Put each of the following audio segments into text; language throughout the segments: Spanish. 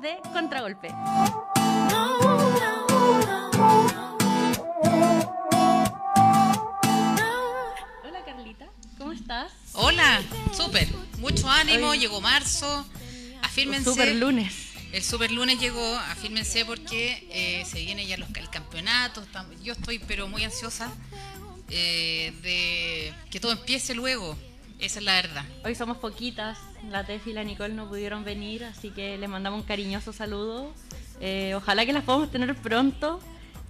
de Contragolpe. Hola Carlita, ¿cómo estás? Hola, súper. Mucho ánimo, llegó marzo. Afírmense. Super lunes. El super lunes llegó, afírmense porque eh, se viene ya los, el campeonato. yo estoy pero muy ansiosa eh, de que todo empiece luego. Esa es la verdad. Hoy somos poquitas, la Tefi y la Nicole no pudieron venir, así que les mandamos un cariñoso saludo. Eh, ojalá que las podamos tener pronto.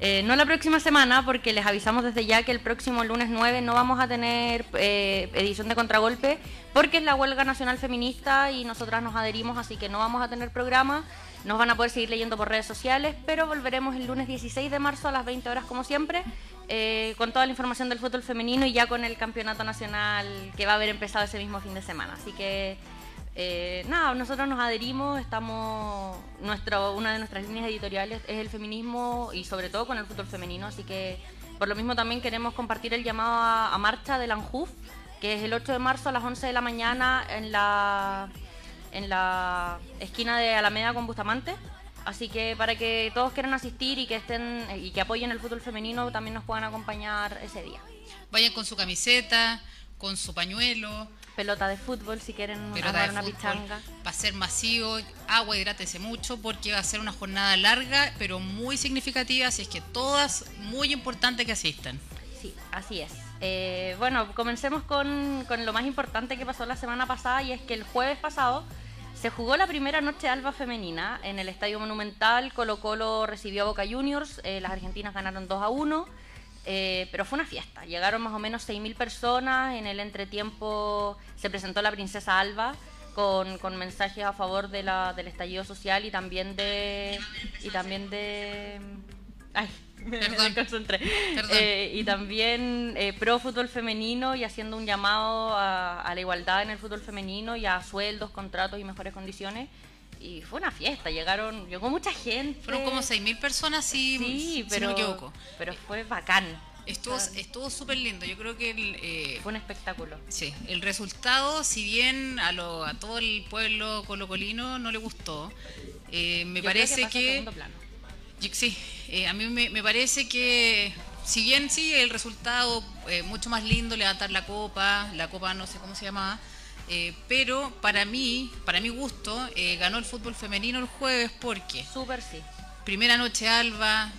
Eh, no la próxima semana, porque les avisamos desde ya que el próximo lunes 9 no vamos a tener eh, edición de Contragolpe, porque es la huelga nacional feminista y nosotras nos adherimos, así que no vamos a tener programa. Nos van a poder seguir leyendo por redes sociales, pero volveremos el lunes 16 de marzo a las 20 horas como siempre, eh, con toda la información del fútbol femenino y ya con el campeonato nacional que va a haber empezado ese mismo fin de semana. Así que eh, nada, nosotros nos adherimos, estamos, nuestro, una de nuestras líneas editoriales es el feminismo y sobre todo con el fútbol femenino, así que por lo mismo también queremos compartir el llamado a, a marcha del ANJUF, que es el 8 de marzo a las 11 de la mañana en la, en la esquina de Alameda con Bustamante. Así que para que todos quieran asistir y que estén y que apoyen el fútbol femenino también nos puedan acompañar ese día. Vayan con su camiseta, con su pañuelo, Pelota de fútbol si quieren de una fútbol. pichanga. Va a ser masivo, agua, hidrátese mucho porque va a ser una jornada larga pero muy significativa, así es que todas muy importante que asistan. Sí, así es. Eh, bueno, comencemos con, con lo más importante que pasó la semana pasada y es que el jueves pasado se jugó la primera noche alba femenina en el Estadio Monumental. Colo Colo recibió a Boca Juniors, eh, las argentinas ganaron 2 a 1, eh, pero fue una fiesta. Llegaron más o menos 6.000 personas, en el entretiempo se presentó la princesa Alba con, mensajes a favor de la, del estallido social y también de... Y también de Ay, me, concentré. Eh, y también eh, pro fútbol femenino y haciendo un llamado a, a la igualdad en el fútbol femenino y a sueldos, contratos y mejores condiciones. Y fue una fiesta, llegaron, llegó mucha gente. Fueron como 6.000 personas, si, Sí, si pero, no me equivoco. pero fue bacán. Estuvo estuvo súper lindo. Yo creo que el, eh, Fue un espectáculo. sí, el resultado, si bien a, lo, a todo el pueblo colocolino no le gustó, eh, me Yo parece que... Sí, eh, a mí me, me parece que, si bien sí, el resultado eh, mucho más lindo, levantar la copa, la copa no sé cómo se llamaba, eh, pero para mí, para mi gusto, ganó el fútbol femenino el jueves porque Súper sí. primera noche alba,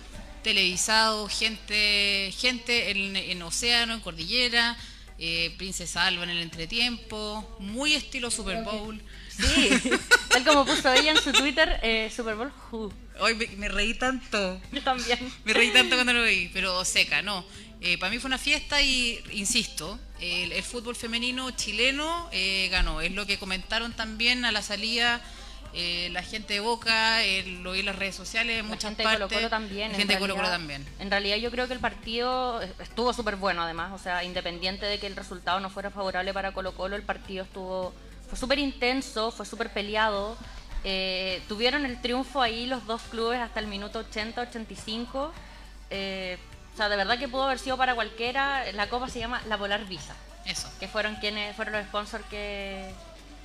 televisado, gente, gente en, en Océano, en Cordillera, eh, Princesa Alba en el entretiempo, muy estilo Super Bowl. Sí, tal como puso ella en su Twitter, eh, Super Bowl Who. Hoy me, me reí tanto. Yo también. Me reí tanto cuando lo vi, pero seca, no. Eh, para mí fue una fiesta y, insisto, el, el fútbol femenino chileno eh, ganó. Es lo que comentaron también a la salida eh, la gente de Boca, lo vi en las redes sociales, en muchas gente de partes. Colo Colo también. La gente de Colo Colo también. En realidad yo creo que el partido estuvo súper bueno además, o sea, independiente de que el resultado no fuera favorable para Colo Colo, el partido estuvo fue súper intenso, fue súper peleado. Eh, tuvieron el triunfo ahí los dos clubes hasta el minuto 80-85. Eh, o sea, de verdad que pudo haber sido para cualquiera. La copa se llama la Polar Visa, Eso. que fueron quienes fueron los sponsors que,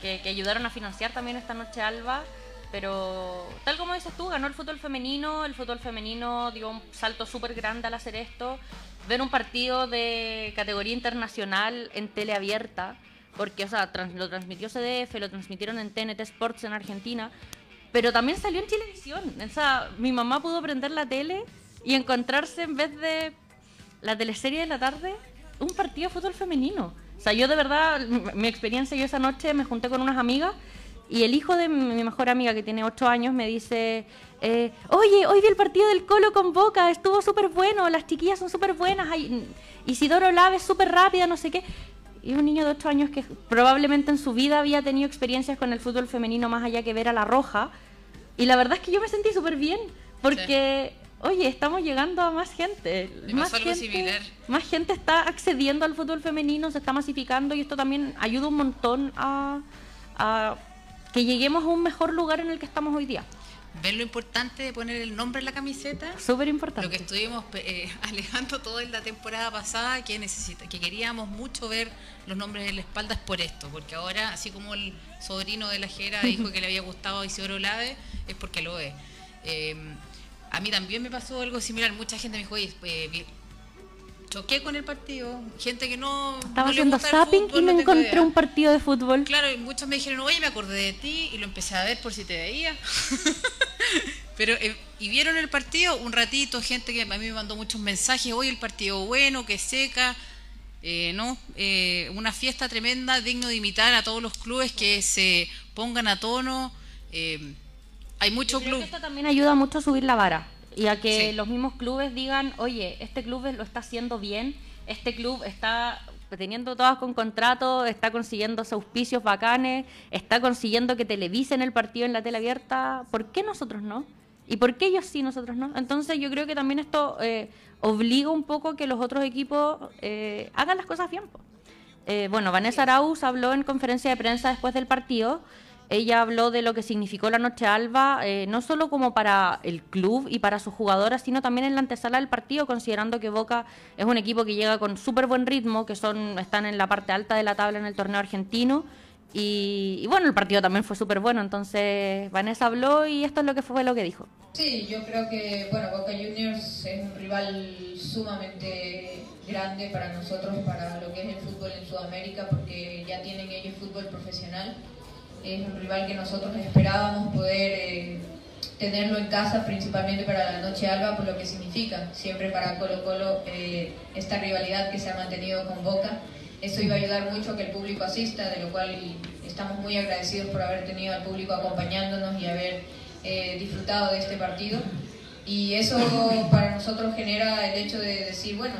que, que ayudaron a financiar también esta noche alba. Pero tal como dices tú, ganó el fútbol femenino, el fútbol femenino dio un salto súper grande al hacer esto. Ver un partido de categoría internacional en tele abierta, porque o sea, trans- lo transmitió CDF, lo transmitieron en TNT Sports en Argentina, pero también salió en Chilevisión. O sea, mi mamá pudo prender la tele y encontrarse en vez de la teleserie de la tarde, un partido de fútbol femenino. O sea, yo de verdad, mi, experiencia, yo esa noche me junté con unas amigas y el hijo de mi mejor amiga, que tiene 8 años, me dice, eh, oye, hoy vi el partido del Colo con Boca, estuvo súper bueno, las chiquillas son súper buenas, hay- Isidoro Lave es súper rápida, no sé qué. Y un niño de 8 años que probablemente en su vida había tenido experiencias con el fútbol femenino más allá que ver a la roja. Y la verdad es que yo me sentí súper bien, porque, oye, estamos llegando a más gente. Más algo gente, similar. Más gente está accediendo al fútbol femenino, se está masificando y esto también ayuda un montón a, a que lleguemos a un mejor lugar en el que estamos hoy día. Ven lo importante de poner el nombre en la camiseta. Súper importante. Lo que estuvimos eh, alejando toda la temporada pasada, que necesita, que queríamos mucho ver los nombres en la espalda es por esto, porque ahora, así como el sobrino de la Jera dijo que le había gustado Isidoro Lave, es porque lo es. Eh, a mí también me pasó algo similar, mucha gente me dijo, oye, eh, choqué con el partido, gente que no... Estaba haciendo zapping y me encontré un partido de fútbol. Claro, y muchos me dijeron, oye, me acordé de ti y lo empecé a ver por si te veía. Pero, eh, y vieron el partido un ratito, gente que a mí me mandó muchos mensajes, oye, el partido bueno, que seca, eh, ¿no? Eh, una fiesta tremenda, digno de imitar a todos los clubes que se pongan a tono. hay muchos clubes. Esto también ayuda mucho a subir la vara y a que los mismos clubes digan, oye, este club lo está haciendo bien, este club está teniendo todas con contrato, está consiguiendo auspicios bacanes, está consiguiendo que televisen el partido en la tele abierta, ¿por qué nosotros no? ¿Y por qué ellos sí, nosotros no? Entonces yo creo que también esto eh, obliga un poco a que los otros equipos eh, hagan las cosas bien. Eh, bueno, Vanessa Arauz habló en conferencia de prensa después del partido ella habló de lo que significó la Noche Alba, eh, no solo como para el club y para sus jugadoras, sino también en la antesala del partido, considerando que Boca es un equipo que llega con súper buen ritmo, que son están en la parte alta de la tabla en el torneo argentino. Y, bueno, el partido también fue súper bueno, entonces Vanessa habló y esto es lo que fue lo que dijo. Sí, yo creo que bueno, Boca Juniors es un rival sumamente grande para nosotros, para lo que es el fútbol en Sudamérica, porque ya tienen ellos fútbol profesional es un rival que nosotros esperábamos poder eh, tenerlo en casa, principalmente para la Noche Alba, por lo que significa siempre para Colo Colo eh, esta rivalidad que se ha mantenido con Boca. Eso iba a ayudar mucho a que el público asista, de lo cual estamos muy agradecidos por haber tenido al público acompañándonos y haber eh, disfrutado de este partido. Y eso para nosotros genera el hecho de decir, bueno,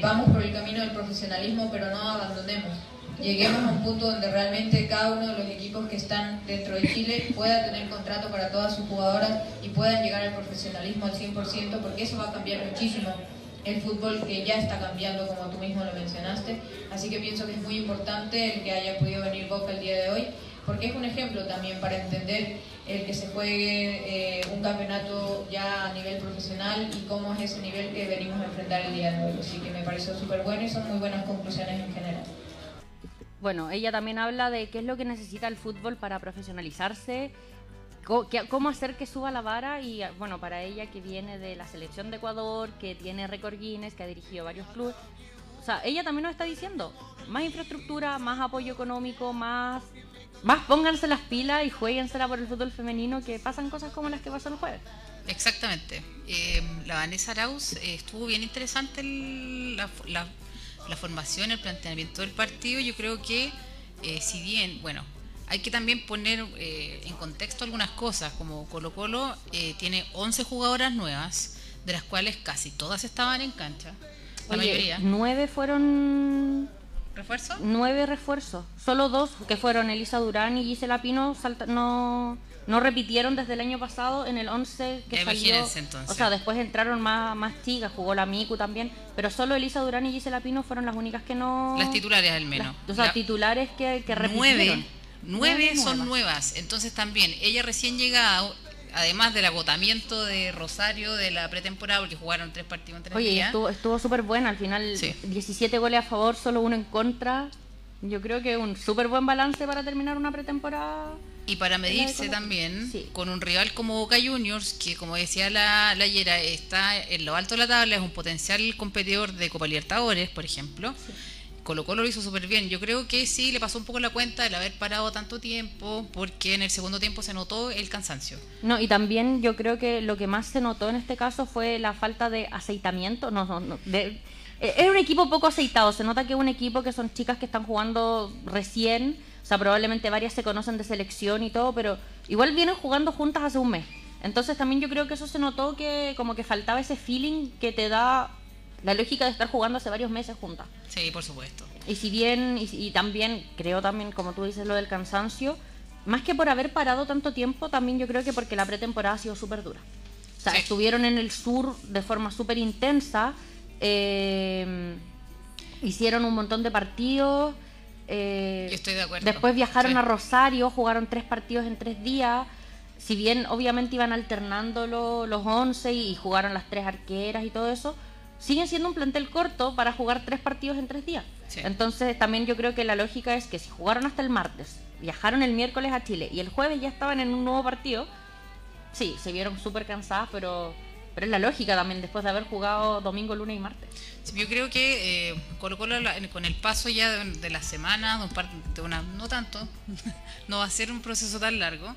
vamos por el camino del profesionalismo, pero no abandonemos lleguemos a un punto donde realmente cada uno de los equipos que están dentro de Chile pueda tener contrato para todas sus jugadoras y puedan llegar al profesionalismo al 100%, porque eso va a cambiar muchísimo el fútbol que ya está cambiando, como tú mismo lo mencionaste. Así que pienso que es muy importante el que haya podido venir Boca el día de hoy, porque es un ejemplo también para entender el que se juegue eh, un campeonato ya a nivel profesional y cómo es ese nivel que venimos a enfrentar el día de hoy. Así que me pareció súper bueno y son muy buenas conclusiones en general bueno, ella también habla de qué es lo que necesita el fútbol para profesionalizarse, cómo hacer que suba la vara y bueno, para ella que viene de la selección de Ecuador, que tiene récord Guinness, que ha dirigido varios clubes, o sea, ella también nos está diciendo, más infraestructura, más apoyo económico, más más pónganse las pilas y jueguensela por el fútbol femenino que pasan cosas como las que pasan el jueves. Exactamente. Eh, la Vanessa Arauz eh, estuvo bien interesante la, la formación, el planteamiento del partido, yo creo que eh, si bien, bueno, hay que también poner eh, en contexto algunas cosas, como Colo Colo eh, tiene 11 jugadoras nuevas, de las cuales casi todas estaban en cancha, la mayoría. Nueve fueron... ¿Refuerzos? Nueve refuerzos, solo dos, que fueron Elisa Durán y Gisela Pino, salta, no no repitieron desde el año pasado en el 11 que salió. Entonces. O sea, después entraron más, más chicas, jugó la Miku también, pero solo Elisa Durán y Gisela Pino fueron las únicas que no... Las titulares al menos. o sea, titulares que, que repitieron. Nueve, son nuevas. Entonces también, ella recién llegada, además del agotamiento de Rosario de la pretemporada, porque jugaron tres partidos en tres Oye, estuvo, estuvo súper buena, al final 17 goles a favor, solo uno en contra. Yo creo que un súper buen balance para terminar una pretemporada y para medirse también con un rival como Boca Juniors, que como decía la, la está en lo alto de la tabla, es un potencial competidor de Copa Libertadores, por ejemplo. Colo Colo lo hizo súper bien. Yo creo que sí le pasó un poco la cuenta el haber parado tanto tiempo, porque en el segundo tiempo se notó el cansancio. No, y también yo creo que lo que más se notó en este caso fue la falta de aceitamiento. No, no, no. De, eh, era un equipo poco aceitado. Se nota que es un equipo que son chicas que están jugando recién sea, probablemente varias se conocen de selección y todo, pero igual vienen jugando juntas hace un mes. Entonces también yo creo que eso se notó que como que faltaba ese feeling que te da la lógica de estar jugando hace varios meses juntas. Sí, por supuesto. Y si bien, y, también creo también, como tú dices, lo del cansancio, más que por haber parado tanto tiempo, también yo creo que porque la pretemporada ha sido súper dura. O sea, estuvieron en el sur de forma súper intensa, eh, hicieron un montón de partidos. Eh, estoy de acuerdo. Después viajaron a Rosario, jugaron tres partidos en tres días. si bien obviamente iban alternando los 11 y, jugaron las tres arqueras y todo eso, siguen siendo un plantel corto para jugar tres partidos en tres días. Entonces también yo creo que la lógica es que si jugaron hasta el martes, viajaron el miércoles a Chile y el jueves ya estaban en un nuevo partido, sí, se vieron súper cansadas, pero, pero es la lógica también después de haber jugado domingo, lunes y martes. Yo creo que eh, Colo Colo con el paso ya de, la semana, de una, no tanto, no va a ser un proceso tan largo.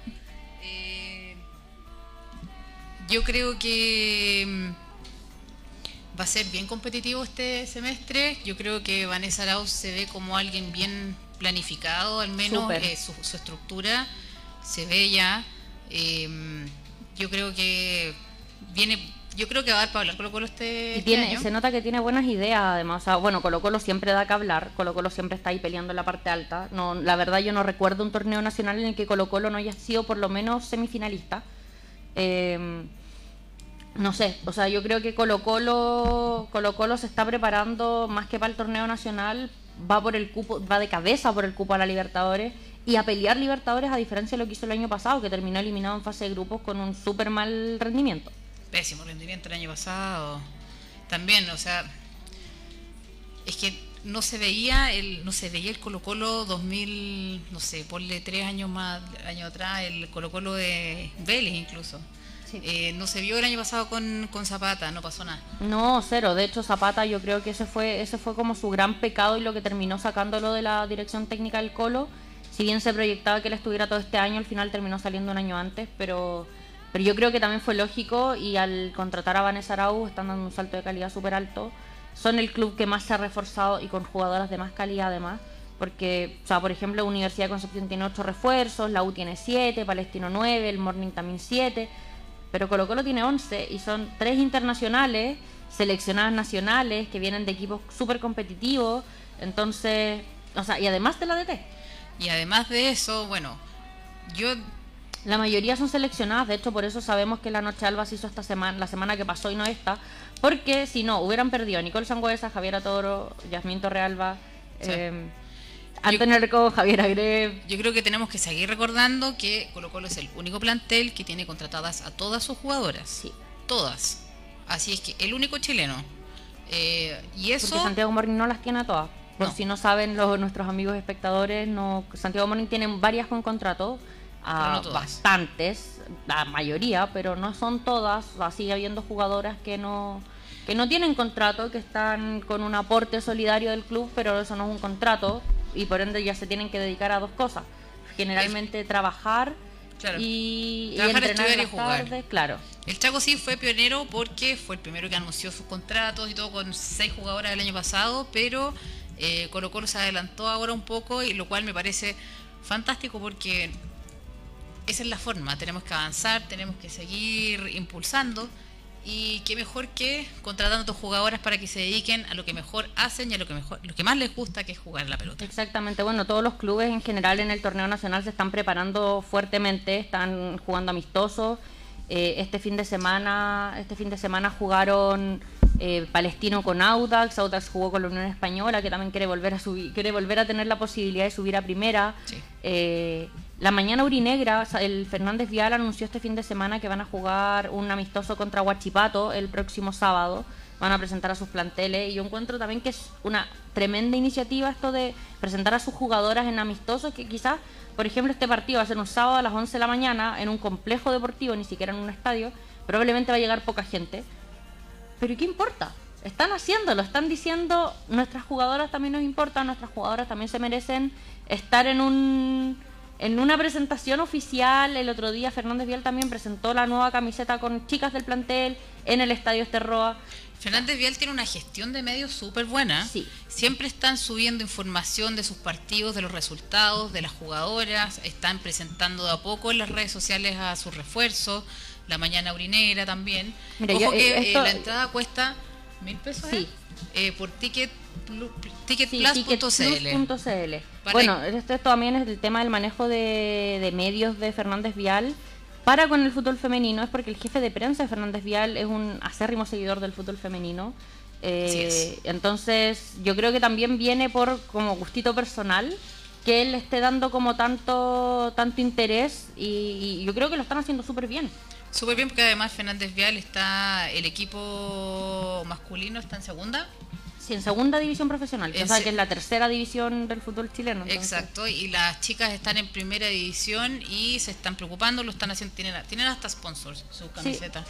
Eh, yo creo que mm, va a ser bien competitivo este semestre. Yo creo que Vanessa Arauz se ve como alguien bien planificado, al menos eh, su, estructura se ve ya. Eh, yo creo que viene yo creo que va a dar para hablar Colo Colo este, y este Se nota que tiene buenas ideas, además. bueno, Colo Colo siempre da que hablar. Colo Colo siempre está ahí peleando en la parte alta. No, la verdad, yo no recuerdo un torneo nacional en el que Colo Colo no haya sido por lo menos semifinalista. Eh, no sé, o sea, yo creo que Colo Colo, Colo Colo se está preparando más que para el torneo nacional. Va por el cupo, va de cabeza por el cupo a la Libertadores y a pelear Libertadores a diferencia de lo que hizo el año pasado, que terminó eliminado en fase de grupos con un súper mal rendimiento pésimo rendimiento el año pasado. También, o sea, es que no se veía el no se veía el Colo Colo 2000, no sé, ponle tres años más, año atrás, el Colo Colo de Vélez incluso. Eh, no se vio el año pasado con, con, Zapata, no pasó nada. No, cero. De hecho, Zapata yo creo que ese fue, ese fue como su gran pecado y lo que terminó sacándolo de la dirección técnica del Colo. Si bien se proyectaba que él estuviera todo este año, al final terminó saliendo un año antes, pero pero yo creo que también fue lógico y al contratar a Vanessa Arau están dando un salto de calidad súper alto. Son el club que más se ha reforzado y con jugadoras de más calidad además. Porque, o sea, por ejemplo, Universidad de Concepción tiene 8 refuerzos, la U tiene 7, Palestino 9, el Morning también 7. Pero Colo Colo tiene 11 y son 3 internacionales, seleccionadas nacionales, que vienen de equipos súper competitivos. Entonces, o sea, y además de la DT. Y además de eso, bueno, yo la mayoría son seleccionadas, de hecho por eso sabemos que la Noche Alba se hizo esta semana, la semana que pasó y no esta, porque si no, hubieran perdido a Nicole Sangüesa, Javier Toro, Yasmín Torrealba, eh, Antonio Reco, Javier Agreb. Yo creo que tenemos que seguir recordando que Colo Colo es el único plantel que tiene contratadas a todas sus jugadoras. Sí. Todas. Así es que el único chileno. Eh, y eso... Porque Santiago Morning no las tiene a todas. Por si no saben los, nuestros amigos espectadores, no Santiago Morning tiene varias con contrato a bastantes, la mayoría, pero no son todas, sigue habiendo jugadoras que no que no tienen contrato, que están con un aporte solidario del club, pero eso no es un contrato y por ende ya se tienen que dedicar a dos cosas, generalmente trabajar y, entrenar y jugar. claro. El Chaco sí fue pionero porque fue el primero que anunció sus contratos y todo con seis jugadoras el año pasado, pero eh, Colo Colo se adelantó ahora un poco y lo cual me parece fantástico porque esa es la forma, tenemos que avanzar, tenemos que seguir impulsando y qué mejor que contratando a tus jugadoras para que se dediquen a lo que mejor hacen y a lo que mejor lo que más les gusta que es jugar la pelota. Exactamente, bueno, todos los clubes en general en el torneo nacional se están preparando fuertemente, están jugando amistosos. Eh, este fin de semana, este fin de semana jugaron eh, Palestino con Audax, Audax jugó con la Unión Española, que también quiere volver a subir, quiere volver a tener la posibilidad de subir a primera. Eh, la mañana urinegra, el Fernández Vial anunció este fin de semana que van a jugar un amistoso contra Huachipato el próximo sábado. Van a presentar a sus planteles y yo encuentro también que es una tremenda iniciativa esto de presentar a sus jugadoras en amistosos que quizás, por ejemplo, este partido va a ser un sábado a las 11 de la mañana en un complejo deportivo, ni siquiera en un estadio, probablemente va a llegar poca gente. Pero ¿qué importa? Están haciéndolo, están diciendo, nuestras jugadoras también nos importan, nuestras jugadoras también se merecen estar en un en una presentación oficial, el otro día Fernández Vial también presentó la nueva camiseta con chicas del plantel en el Estadio Esterroa. Fernández Vial tiene una gestión de medios súper buena. Sí. Siempre están subiendo información de sus partidos, de los resultados, de las jugadoras. Están presentando de a poco en las redes sociales a sus refuerzos. La mañana urinera también. Ojo que eh, eh, la entrada cuesta mil pesos sí. ¿eh? por ticket ticketplus.cl. bueno, esto, también es el tema del manejo de, medios de Fernández Vial para con el fútbol femenino, es porque el jefe de prensa de Fernández Vial es un acérrimo seguidor del fútbol femenino. Eh, entonces, yo creo que también viene por como gustito personal que él esté dando como tanto, tanto interés y, y yo creo que lo están haciendo súper bien. Súper bien porque además Fernández Vial está, el equipo masculino está en segunda. Sí, en segunda división profesional, que, o sea, se- que es la tercera división del fútbol chileno. entonces- Exacto, y las chicas están en primera división y se están preocupando, lo están haciendo, tienen, tienen hasta sponsors sus camisetas.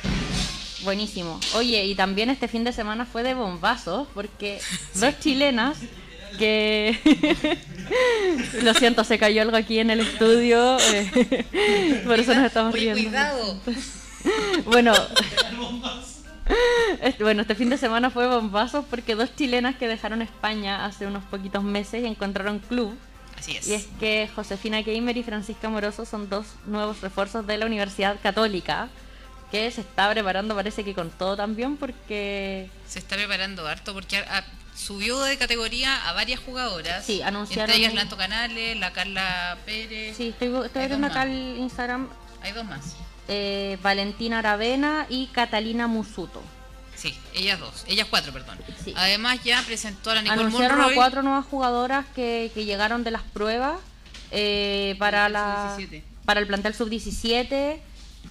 Buenísimo. Oye, y también este fin de semana fue de bombazos, porque dos chilenas que... Lo siento, se cayó algo aquí en el estudio, eh, por eso nos estamos riendo. cuidado. Bueno, bueno, este fin de semana fue bombazos porque dos chilenas que dejaron España hace unos poquitos meses encontraron club. Así es. Y es que Josefina Keimer y Francisca Moroso son dos nuevos refuerzos de la Universidad Católica, que se está preparando, parece que con todo también, porque Se está preparando harto porque subió de categoría a varias jugadoras. Sí, anunciaron- Entre ellas Lanto Canales, la Carla Pérez. sí, estoy, estoy viendo acá el Instagram, Hay dos más. Eh, Valentina Aravena y Catalina Musuto. Sí, ellas dos. Ellas cuatro, perdón. Sí. Además ya presentó a la Nicole Anunciaron Monroy. a cuatro nuevas jugadoras que, que llegaron de las pruebas eh, para, la, sub-17. para el plantel sub-17.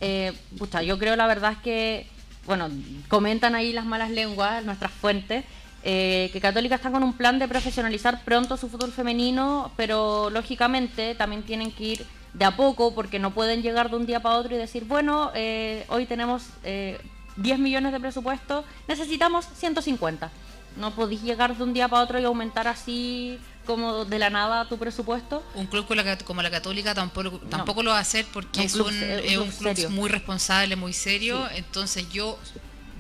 Eh, pucha, yo creo la verdad es que, bueno, comentan ahí las malas lenguas, nuestras fuentes, eh, que Católica está con un plan de profesionalizar pronto su fútbol femenino, pero lógicamente también tienen que ir de a poco porque no pueden llegar de un día para otro y decir, bueno, eh, hoy tenemos eh, 10 millones de presupuesto, necesitamos 150. No podéis llegar de un día para otro y aumentar así como de la nada tu presupuesto. Un club como la, como la Católica tampoco, tampoco lo va a hacer porque Un es club un, se- un es un club club serio. muy responsable, muy serio. Entonces yo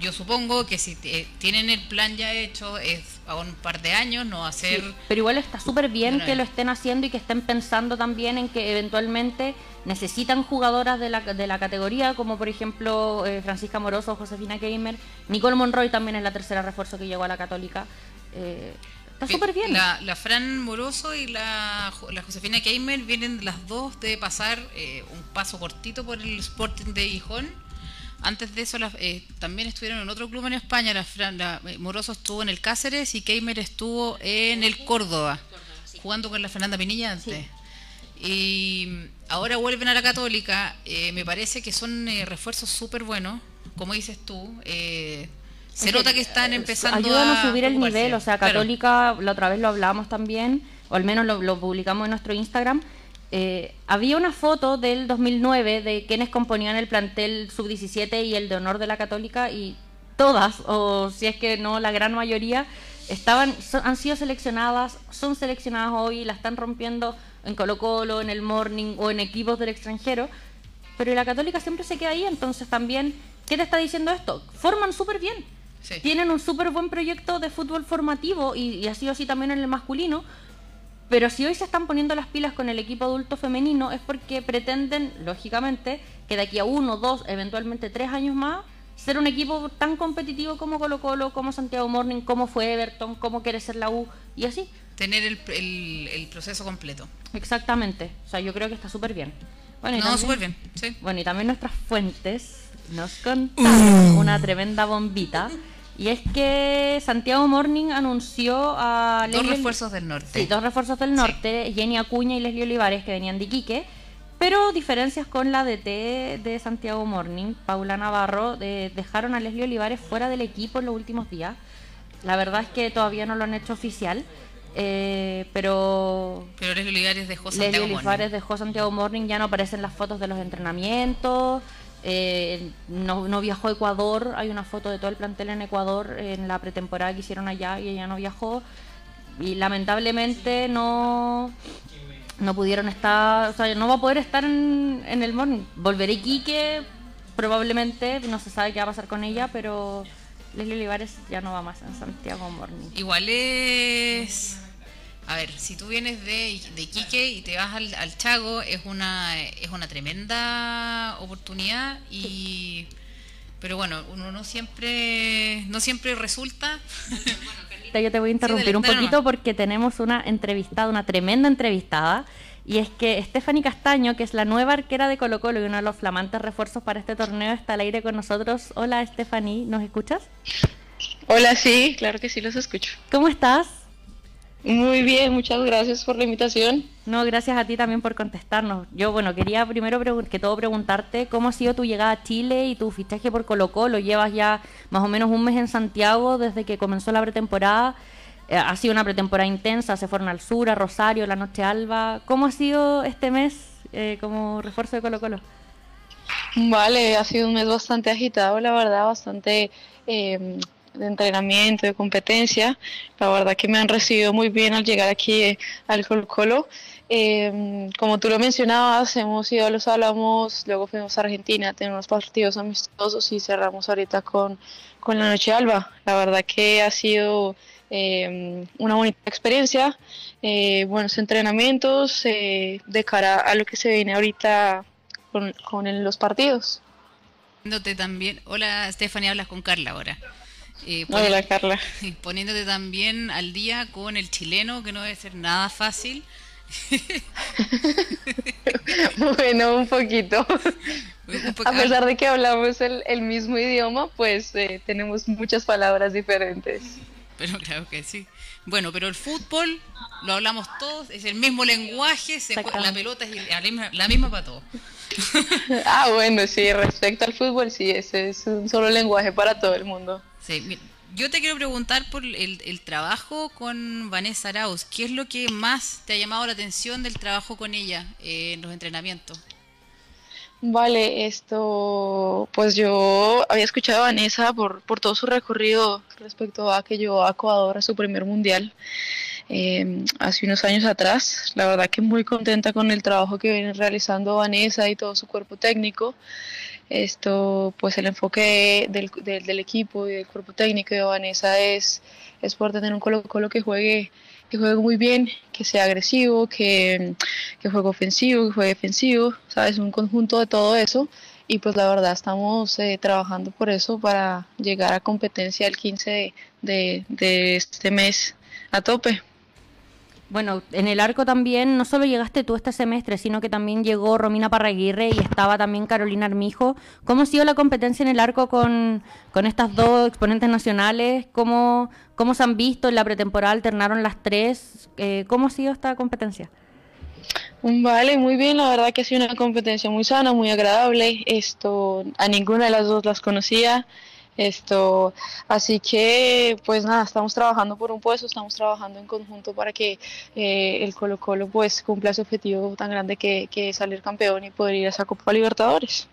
yo supongo que si eh, tienen el plan ya hecho es a un par de años, no. Sí, pero igual está súper bien Bueno, que eh. lo estén haciendo y que estén pensando también en que eventualmente necesitan jugadoras de la, de la categoría, como por ejemplo eh, Francisca Moroso, Josefina Gamer, Nicole Monroy también es la tercera refuerzo que llegó a la Católica. Eh, está súper bien. La, la Fran Moroso y la, la Josefina Keimer vienen las dos de pasar un paso cortito por el Sporting de Gijón. Antes de eso las- eh, también estuvieron en otro club en España. La, la, eh, Moroso estuvo en el Cáceres y Keimer estuvo en el Córdoba, jugando con la Fernanda Pinilla antes. Y ahora vuelven a la Católica. eh, me parece que son eh, refuerzos súper buenos, como dices tú. eh, se Es nota que están eh, empezando Ayudan a a subir el ocuparse. nivel, o sea, Claro. Católica, la otra vez lo hablábamos también, o al menos lo, lo publicamos en nuestro Instagram. Eh, había una foto del 2009 de quienes componían el plantel sub-17 y el de honor de la Católica y todas, o si es que no la gran mayoría, estaban son- han sido seleccionadas, son seleccionadas hoy, la están rompiendo en Colo Colo, en el Morning o en equipos del extranjero, pero la Católica siempre se queda ahí, entonces también, ¿qué te está diciendo esto? Forman súper bien, Sí. tienen un súper buen proyecto de fútbol formativo y, y ha sido así también en el masculino. Pero si hoy se están poniendo las pilas con el equipo adulto femenino es porque pretenden, lógicamente, que de aquí a uno, dos, eventualmente tres años más, ser un equipo tan competitivo como Colo Colo, como Santiago Morning, como fue Everton, como quiere ser la U y así. Tener el, el- el proceso completo. Exactamente. O sea, yo creo que está súper bien. Bueno, y No, súper bien. Sí. Bueno, y también nuestras fuentes nos contaron una tremenda bombita. Y es que Santiago Morning anunció a Dos Leslie- refuerzos del norte. Sí, dos refuerzos del norte, Jenny Acuña y Leslie Olivares, que venían de Iquique. Pero diferencias con la DT de Santiago Morning, Paula Navarro, de- dejaron a Leslie Olivares fuera del equipo en los últimos días. La verdad es que todavía no lo han hecho oficial, eh, pero Pero Leslie Olivares dejó Leslie Santiago Morning. Olivares dejó Santiago Morning, ya no aparecen las fotos de los entrenamientos, eh, no, viajó a Ecuador, hay una foto de todo el plantel en Ecuador en la pretemporada que hicieron allá y ella no viajó y lamentablemente no no pudieron estar, o sea, no va a poder estar en, en el Morning. Volveré Iquique, probablemente, no se sabe qué va a pasar con ella, pero Leslie Olivares ya no va más en Santiago Morning. Igual es. A ver, si tú vienes de, de Iquique y te vas al, al Chago, es una, es una tremenda oportunidad y. Pero bueno, uno no siempre, no siempre resulta. Carlita, Yo te voy a interrumpir un poquito nomás. porque tenemos una entrevistada, una tremenda entrevistada. Y es que Stephanie Castaño, que es la nueva arquera de Colo Colo y uno de los flamantes refuerzos para este torneo, está al aire con nosotros. Hola Stephanie, ¿nos escuchas? Hola, sí, claro que sí los escucho. ¿Cómo estás? Muy bien, muchas gracias por la invitación. No, gracias a ti también por contestarnos. Yo, bueno, quería primero que todo preguntarte cómo ha sido tu llegada a Chile y tu fichaje por Colo Colo. Llevas ya más o menos un mes en Santiago desde que comenzó la pretemporada. Eh, ha sido una pretemporada intensa, se fueron al sur, a Rosario, la noche alba. ¿Cómo ha sido este mes eh, como refuerzo de Colo Colo? Vale, ha sido un mes bastante agitado, la verdad, bastante... Eh, de entrenamiento, de competencia. La verdad que me han recibido muy bien al llegar aquí eh, al Colo Colo. Em, como tú lo mencionabas, hemos ido a los Álamos, luego fuimos a Argentina, tenemos partidos amistosos y cerramos ahorita con, con la Noche Alba. La verdad que ha sido em, una bonita experiencia, eh, buenos entrenamientos eh, de cara a lo que se viene ahorita con, con los partidos. También. Hola, Stephanie, hablas con Carla ahora. Eh, Hola, Carla. Poniéndote también al día con el chileno, que no debe ser nada fácil. bueno, un poquito. A pesar de que hablamos el, mismo idioma, pues eh, tenemos muchas palabras diferentes. Pero claro que sí. Bueno, pero el fútbol lo hablamos todos, es el mismo lenguaje, la pelota es la misma, la misma para todos. ah, bueno, sí, respecto al fútbol, sí, ese es un solo lenguaje para todo el mundo. Sí, yo te quiero preguntar por el, trabajo con Vanessa Arauz. ¿Qué es lo que más te ha llamado la atención del trabajo con ella eh, en los entrenamientos? Vale, esto, pues yo había escuchado a Vanessa por, por todo su recorrido respecto a que llevó a Ecuador a su primer mundial eh, hace unos años atrás. La verdad que muy contenta con el trabajo que viene realizando Vanessa y todo su cuerpo técnico. Esto, pues el enfoque del, del, equipo y del cuerpo técnico de Vanessa es, es poder tener un Colo Colo que juegue, que juegue muy bien, que sea agresivo, que, que juegue ofensivo, que juegue defensivo, ¿sabes? Un conjunto de todo eso y pues la verdad estamos eh, trabajando por eso para llegar a competencia el 15 de, de, este mes a tope. Bueno, en el arco también no solo llegaste tú este semestre, sino que también llegó Romina Parraguirre y estaba también Carolina Armijo. ¿Cómo ha sido la competencia en el arco con, estas dos exponentes nacionales? ¿Cómo, ¿Cómo se han visto en la pretemporada? ¿Alternaron las tres? Eh, ¿Cómo ha sido esta competencia? Vale, muy bien, la verdad que ha sido una competencia muy sana, muy agradable. Esto, a ninguna de las dos las conocía. Esto, así que, pues nada, estamos trabajando por un puesto, estamos trabajando en conjunto para que eh, el Colo Colo pues cumpla su objetivo tan grande que, es salir campeón y poder ir a esa Copa Libertadores.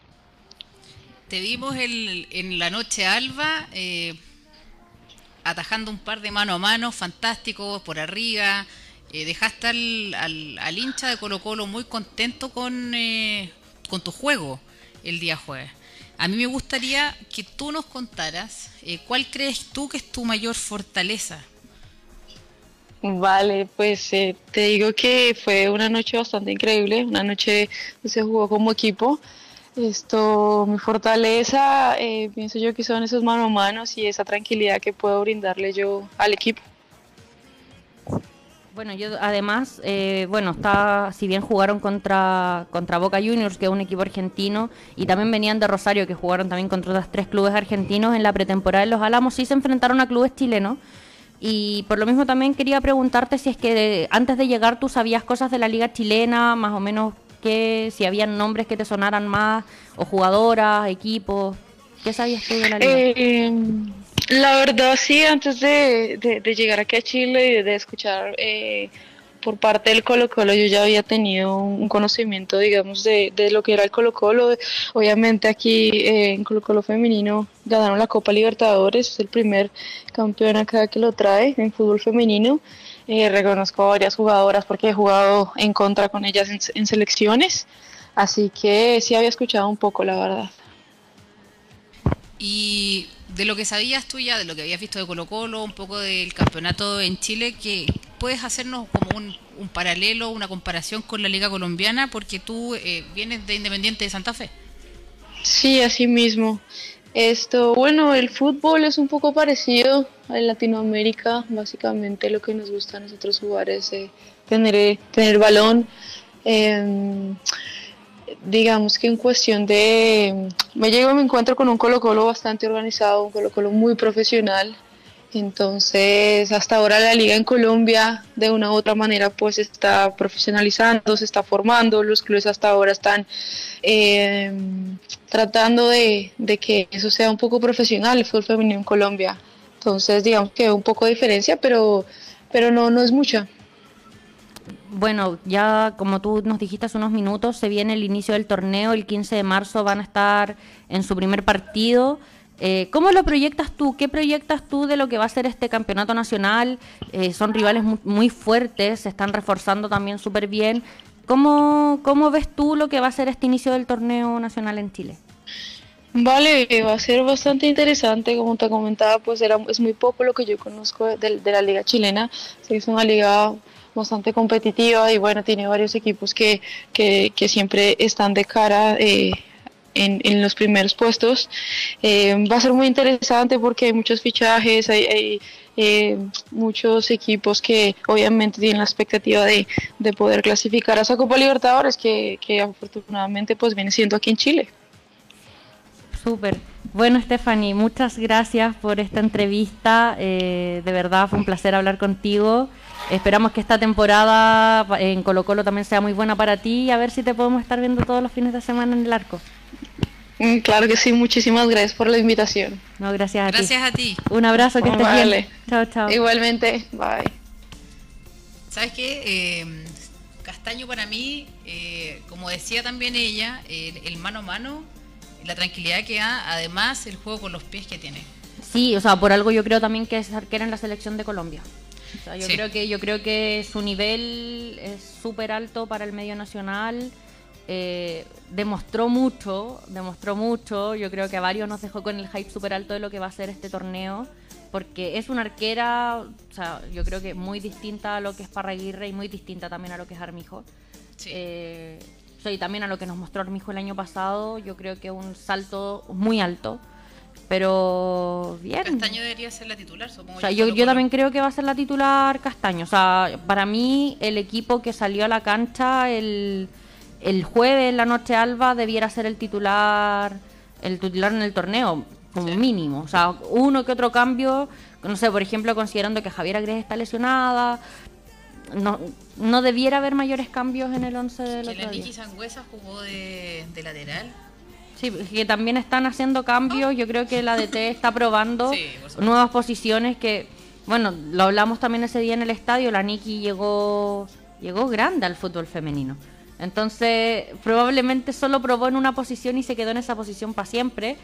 Te vimos en la noche alba eh, atajando un par de mano a mano fantásticos por arriba. Eh, dejaste al, al, hincha de Colo Colo muy contento con, con tu juego el día jueves. A mí me gustaría que tú nos contaras eh, cuál crees tú que es tu mayor fortaleza. Vale, pues eh, te digo que fue una noche bastante increíble, una noche que se jugó como equipo. Esto, mi fortaleza, eh, pienso yo que son esos manos a manos y esa tranquilidad que puedo brindarle yo al equipo. Bueno, yo además, eh, bueno, está, si bien jugaron contra, contra Boca Juniors, que es un equipo argentino, y también venían de Rosario, que jugaron también contra otros tres clubes argentinos en la pretemporada de Los Álamos, sí se enfrentaron a clubes chilenos. Y por lo mismo también quería preguntarte si es que antes de llegar tú sabías cosas de la liga chilena, más o menos que si habían nombres que te sonaran más, o jugadoras, equipos. ¿Qué sabías tú de la liga? Eh, la verdad, sí, antes de, llegar aquí a Chile y de escuchar eh, por parte del Colo Colo, yo ya había tenido un conocimiento, digamos, de, lo que era el Colo Colo. Obviamente aquí eh, en Colo Colo femenino ganaron la Copa Libertadores, es el primer campeón acá que lo trae en fútbol femenino. Eh, reconozco a varias jugadoras porque he jugado en contra con ellas en, en selecciones, así que sí había escuchado un poco, la verdad. Y de lo que sabías tú ya, de lo que habías visto de Colo Colo, un poco del campeonato en Chile, que puedes hacernos como un, paralelo, una comparación con la Liga Colombiana, porque tú eh, vienes de Independiente de Santa Fe. Sí, así mismo. Esto, bueno, el fútbol es un poco parecido en Latinoamérica. Básicamente lo que nos gusta a nosotros jugar es eh, tener, eh, tener balón. Em, digamos que en cuestión de, me llego, me encuentro con un Colo Colo bastante organizado, un Colo Colo muy profesional, Entonces, hasta ahora la liga en Colombia de una u otra manera pues está profesionalizando, se está formando, los clubes hasta ahora están eh, tratando de, que eso sea un poco profesional, el fútbol femenino en Colombia. Entonces, digamos que un poco de diferencia, pero, pero no, no es mucha. Bueno, ya como tú nos dijiste hace unos minutos, se viene el inicio del torneo, el 15 de marzo van a estar en su primer partido. Eh, ¿Cómo lo proyectas tú? ¿Qué proyectas tú de lo que va a ser este campeonato nacional? Eh, son rivales muy, fuertes, se están reforzando también súper bien. ¿Cómo, ¿Cómo ves tú lo que va a ser este inicio del torneo nacional en Chile? Vale, va a ser bastante interesante, como te comentaba, pues era, es muy poco lo que yo conozco de, la liga chilena, es una liga bastante competitiva y bueno, tiene varios equipos que, que, que siempre están de cara eh, en, los primeros puestos. Eh, va a ser muy interesante porque hay muchos fichajes, hay, eh, muchos equipos que obviamente tienen la expectativa de, poder clasificar a esa Copa Libertadores que, afortunadamente pues viene siendo aquí en Chile. Súper. Bueno, Stephanie, muchas gracias por esta entrevista. Eh, de verdad fue un placer hablar contigo. Esperamos que esta temporada en Colo Colo también sea muy buena para ti y a ver si te podemos estar viendo todos los fines de semana en el arco. Mm, claro que sí, muchísimas gracias por la invitación. No, gracias a ti. Gracias a ti. Un abrazo, que estés bien. Chao, chao. Igualmente, bye. ¿Sabes qué? Eh, Castaño para mí, eh, como decía también ella, el, mano a mano, la tranquilidad que da, además el juego con los pies que tiene. Sí, o sea, por algo yo creo también que es arquera en la selección de Colombia. O sea, yo creo que yo creo que su nivel es súper alto para el medio nacional. Eh, demostró mucho, demostró mucho. Yo creo que a varios nos dejó con el hype súper alto de lo que va a ser este torneo, porque es una arquera, o sea, yo creo que muy distinta a lo que es Parraguirre y muy distinta también a lo que es Armijo. Sí. Eh, y también a lo que nos mostró Armijo el año pasado, yo creo que un salto muy alto. Pero bien. Castaño debería ser la titular, supongo. O sea, yo, yo también creo que va a ser la titular Castaño. O sea, para mí, el equipo que salió a la cancha el, el jueves la noche alba debiera ser el titular el titular en el torneo como mínimo o sea uno que otro cambio no sé por ejemplo considerando que Javiera Gres está lesionada no, no debiera haber mayores cambios en el 11 del que la Niki Sangüesa jugó de, lateral Sí, que también están haciendo cambios. Yo creo que la DT está probando nuevas posiciones que, bueno, lo hablamos también ese día en el estadio. La Niki llegó, llegó grande al fútbol femenino. Entonces, probablemente solo probó en una posición y se quedó en esa posición para siempre.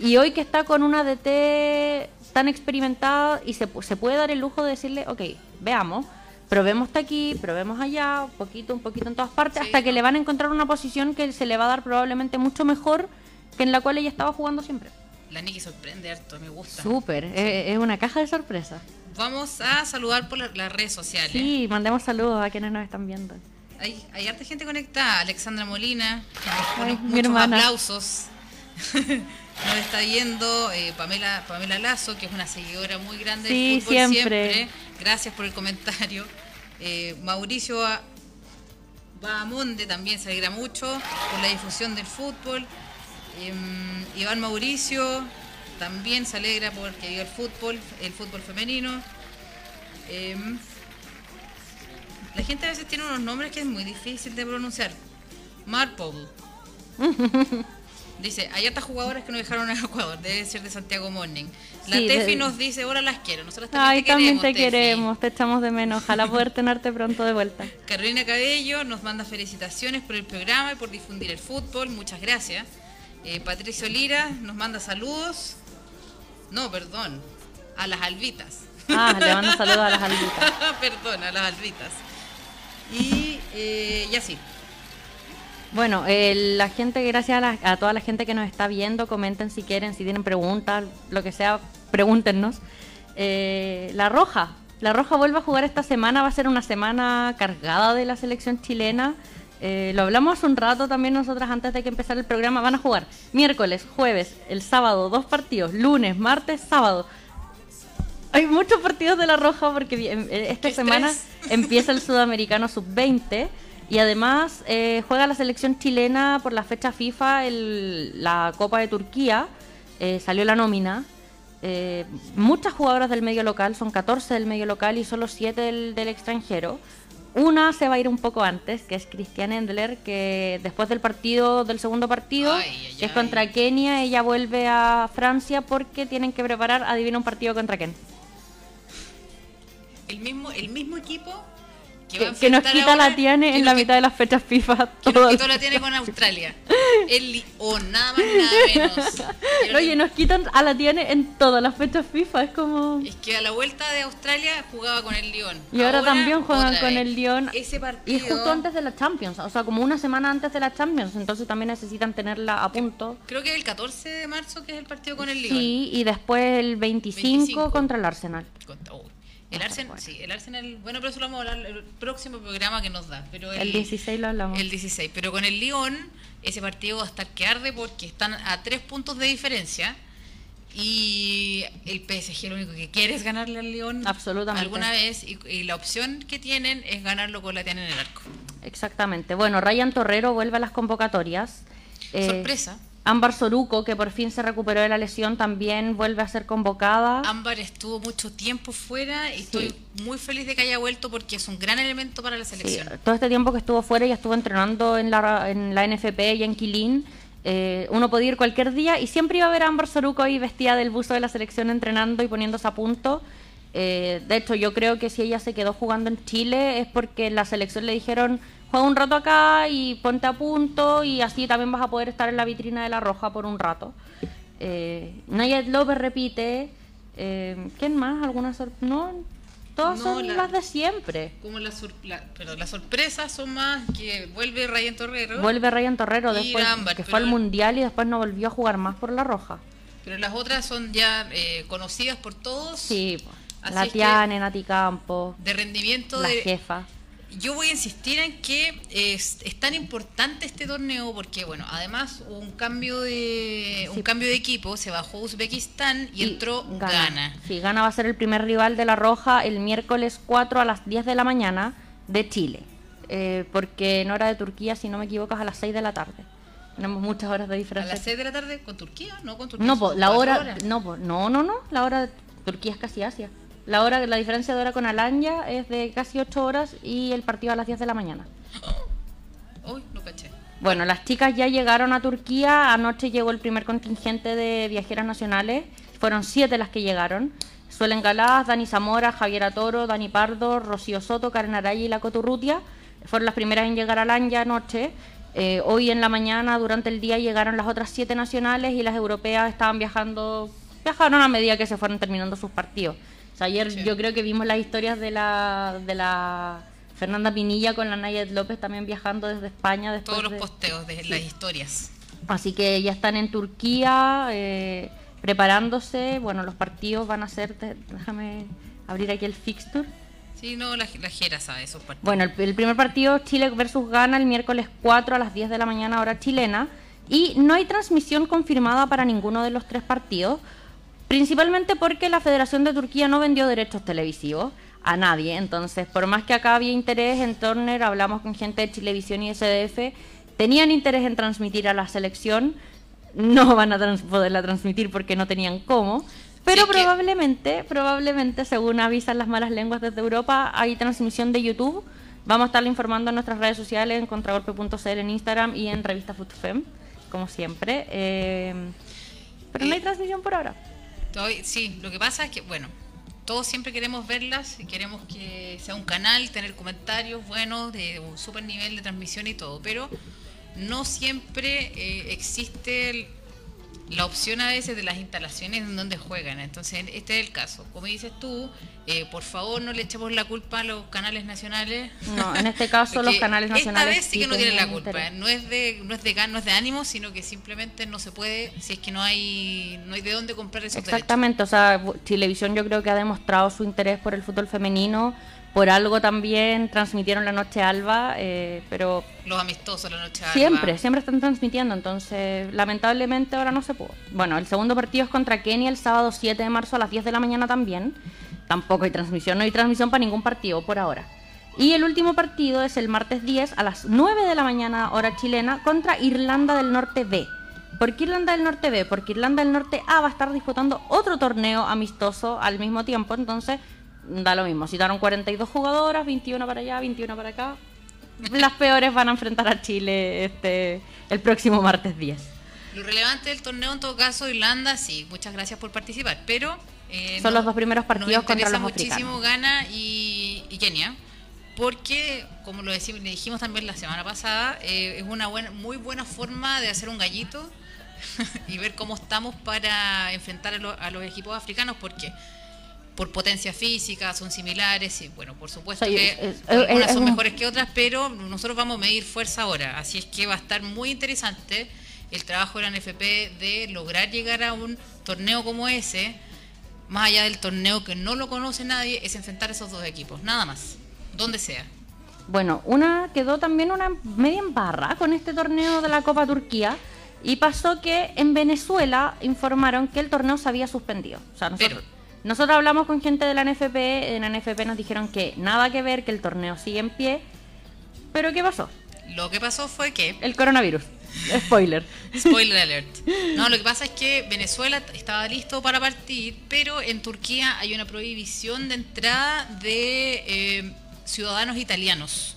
Y hoy que está con una DT tan experimentada y se, se puede dar el lujo de decirle, ok, veamos, probemos hasta aquí, probemos allá, un poquito, un poquito en todas partes, hasta que le van a encontrar una posición que se le va a dar probablemente mucho mejor que en la cual ella estaba jugando siempre. La Niki sorprende harto, me gusta. Súper, es, una caja de sorpresa. Vamos a saludar por las redes sociales. Sí, mandemos saludos a quienes nos están viendo. Hay, hay harta gente conectada. Alexandra Molina, muchos aplausos. Nos está viendo eh, Pamela, Pamela Lazo, que es una seguidora muy grande del fútbol siempre. Gracias por el comentario. Eh, Mauricio Bahamonde también se alegra mucho por la difusión del fútbol. Em, Iván Mauricio también se alegra porque vive el fútbol, el fútbol femenino. Em, la gente a veces tiene unos nombres que es muy difícil de pronunciar. Marple. Dice, hay otras jugadoras que no dejaron al Ecuador, debe ser de Santiago Morning. La Tefi nos dice, ahora las quiero, nosotros también Ay, te también te queremos, te echamos de menos, ojalá poder tenerte pronto de vuelta. Carolina Cabello nos manda felicitaciones por el programa y por difundir el fútbol, muchas gracias. Eh, Patricio Lira nos manda saludos, no, perdón, a las albitas. Ah, le mando saludos a las albitas. perdón, a las albitas. Y, eh, así. Bueno, la gente, gracias a, toda la gente que nos está viendo, comenten si quieren, si tienen preguntas, lo que sea, pregúntenos. Eh, la Roja, la Roja vuelve a jugar esta semana, va a ser una semana cargada de la selección chilena. Eh, lo hablamos hace un rato también nosotras antes de que empezara el programa. Van a jugar miércoles, jueves, el sábado, dos partidos, lunes, martes, sábado. Hay muchos partidos de la Roja porque eh, esta semana empieza el Sudamericano Sub-20 y además eh, juega la selección chilena por la fecha FIFA la Copa de Turquía. Eh, salió la nómina eh, muchas jugadoras del medio local, son 14 del medio local y solo 7 del, del extranjero. Una se va a ir un poco antes, que es Christian Endler, que después del partido, del segundo partido, Ay, ay, que es ay. contra Kenia, ella vuelve a Francia porque tienen que preparar, adivina un partido contra quién. El mismo, el mismo equipo que, nos quita ahora, la tiene en la mitad de las fechas FIFA. que todo nos quitó la tiene con Australia. El Lión, nada más nada menos. Y ahora Oye, nos quitan a la tiene en todas las fechas FIFA, es como... Es que a la vuelta de Australia jugaba con el Lyon. Y ahora, también juegan con vez. el Lyon. Ese Y partido. es justo antes de la Champions, o sea, como una semana antes de la Champions, entonces también necesitan tenerla a punto. Creo que es el 14 de marzo que es el partido con el Lyon. Sí, y después el 25, 25. contra el Arsenal. Contra- uy. El Arsenal, bueno. sí, el Arsenal, bueno, pero eso lo vamos a hablar el próximo programa que nos da. Pero El 16 lo hablamos. El 16, pero con el Lyon ese partido va a estar que arde porque están a tres puntos de diferencia y el PSG lo único que quiere es ganarle al Lyon Absolutamente. alguna vez y, y la opción que tienen es ganarlo con la tienen en el arco. Exactamente. Bueno, Ryan Torrero vuelve a las convocatorias. Eh, Sorpresa. Ámbar Soruco, que por fin se recuperó de la lesión, también vuelve a ser convocada. Ámbar estuvo mucho tiempo fuera y estoy muy feliz de que haya vuelto porque es un gran elemento para la Sí, selección. todo este tiempo que estuvo fuera y estuvo entrenando en la, en la NFP y en Quilín, eh, uno podía ir cualquier día y siempre iba a ver a Ámbar Soruco ahí vestida del buzo de la selección entrenando y poniéndose a punto. Eh, de hecho, yo creo que si ella se quedó jugando en Chile es porque en la selección le dijeron juega un rato acá y ponte a punto y así también vas a poder estar en la vitrina de la Roja por un rato. Eh, Nayet López repite. Eh, ¿Quién más? ¿Alguna sor- No, todas No, son la- las de siempre. Como la, la- las sorpresas son más que vuelve Ryan Torrero. Vuelve Ryan Torrero después Ámbar, que fue al mundial y después no volvió a jugar más por la roja. Pero las otras son ya eh, conocidas por todos. Sí, Así la Tiane, Nati Campo, De rendimiento la de. jefa. Yo voy a insistir en que es, es tan importante este torneo porque, bueno, además hubo un cambio de Sí. un cambio de equipo, se bajó Uzbekistán y, entró Ghana. Sí, Ghana va a ser el primer rival de la roja el miércoles 4 a las 10 de la mañana de Chile. Eh, porque no era de Turquía, si no me equivoco, es a las 6 de la tarde. Tenemos muchas horas de A diferencia. las 6 de la tarde con Turquía, no con Turquía. No, po, la hora, horas. no, po, no, no, no, la hora de Turquía es casi Asia. La hora, la diferencia de hora con Alanya es de casi 8 horas y el partido a las 10 de la mañana. Uy, no caché. Bueno, las chicas ya llegaron a Turquía. Anoche llegó el primer contingente de viajeras nacionales. Fueron siete las que llegaron. Suelen Galás, Dani Zamora, Javiera Toro, Dani Pardo, Rocío Soto, Karen Araya y la Coturrutia. Fueron las primeras en llegar a Lanya anoche. Eh, hoy en la mañana, durante el día, llegaron las otras siete nacionales y las europeas estaban viajando, viajaron a medida que se fueron terminando sus partidos. Sea, ayer Sí. yo creo que vimos las historias de la, de la Fernanda Pinilla con la Nayet López también viajando desde España después Todos los de- posteos de las historias. Así que ya están en Turquía eh, preparándose. Bueno, los partidos van a ser. déjame abrir aquí el fixture. Sí, no, la, la Jera sabe esos partidos. Bueno, el, el primer partido Chile versus Ghana el miércoles 4 a las 10 de la mañana hora chilena. Y no hay transmisión confirmada para ninguno de los tres partidos. Principalmente porque la Federación de Turquía no vendió derechos televisivos a nadie. Entonces, por más que acá había interés en Turner, hablamos con gente de Chilevisión y SDF, tenían interés en transmitir a la selección. No van a trans- poderla transmitir porque no tenían cómo. Pero Sí, que- probablemente, probablemente, según avisan las malas lenguas desde Europa, hay transmisión de YouTube. Vamos a estarle informando en nuestras redes sociales, en contragolpe.cl en Instagram y en revista Futfem, como siempre. Eh, pero no hay transmisión por ahora. Sí, lo que pasa es que, bueno, todos siempre queremos verlas queremos que sea un canal, tener comentarios buenos, de un super nivel de transmisión y todo, pero no siempre eh, existe la opción a veces de las instalaciones en donde juegan. Entonces, este es el caso. Como dices tú, eh, por favor no le echemos la culpa a los canales nacionales. No, en este caso los canales nacionales. Esta vez sí que no tienen la culpa. interés. No es de no es de gan- no es de ánimo, sino que simplemente no se puede si es que no hay no hay de dónde comprar esos derechos. Exactamente, o sea, Chilevisión yo creo que ha demostrado su interés por el fútbol femenino. Por algo también transmitieron la noche alba, eh, pero Los amistosos la noche alba. Siempre, siempre están transmitiendo, entonces lamentablemente ahora no se pudo. Bueno, el segundo partido es contra Kenia el sábado 7 de marzo a las 10 de la mañana también. Tampoco hay transmisión, no hay transmisión para ningún partido por ahora. Y el último partido es el martes 10 a las 9 de la mañana hora chilena contra Irlanda del Norte B. ¿Por qué Irlanda del Norte B? Porque Irlanda del Norte A va a estar disputando otro torneo amistoso al mismo tiempo, entonces da lo mismo. Citaron 42 jugadoras, 21 para allá, 21 para acá. Las peores van a enfrentar a Chile este el próximo martes 10. Lo relevante del torneo, en todo caso, Irlanda, sí, muchas gracias por participar, pero... eh, Son los dos primeros partidos nos contra los muchísimo africanos. Ghana y, y Kenia, porque, como lo decimos, le dijimos también la semana pasada, eh, es una buena, muy buena forma de hacer un gallito y ver cómo estamos para enfrentar a, lo- a los equipos africanos, porque por potencia física son similares y bueno, por supuesto que es- es- es son mejores que otras, pero nosotros vamos a medir fuerza ahora, así es que va a estar muy interesante el trabajo de la NFP de lograr llegar a un torneo como ese, más allá del torneo que no lo conoce nadie, es enfrentar a esos dos equipos, nada más, donde sea. Bueno, una quedó también una media en barra con este torneo de la Copa Turquía y pasó que en Venezuela informaron que el torneo se había suspendido. O sea, nosotros, Pero- nosotros hablamos con gente de la NFP, en la NFP nos dijeron que nada que ver, que el torneo sigue en pie. Pero ¿qué pasó? Lo que pasó fue que El coronavirus. Spoiler. Spoiler alert. No, lo que pasa es que Venezuela estaba listo para partir, pero en Turquía hay una prohibición de entrada de eh, ciudadanos italianos.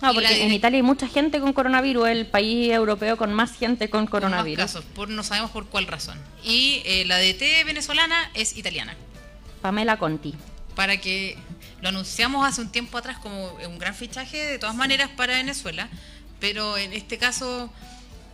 Ah, Y la porque en Italia hay mucha gente con coronavirus, el país europeo con más gente con con más coronavirus. casos, por, no sabemos por cuál razón. Y eh, la DT venezolana es italiana. Pamela Conti. Para que lo anunciamos hace un tiempo atrás como un gran fichaje de todas maneras para Venezuela, pero en este caso,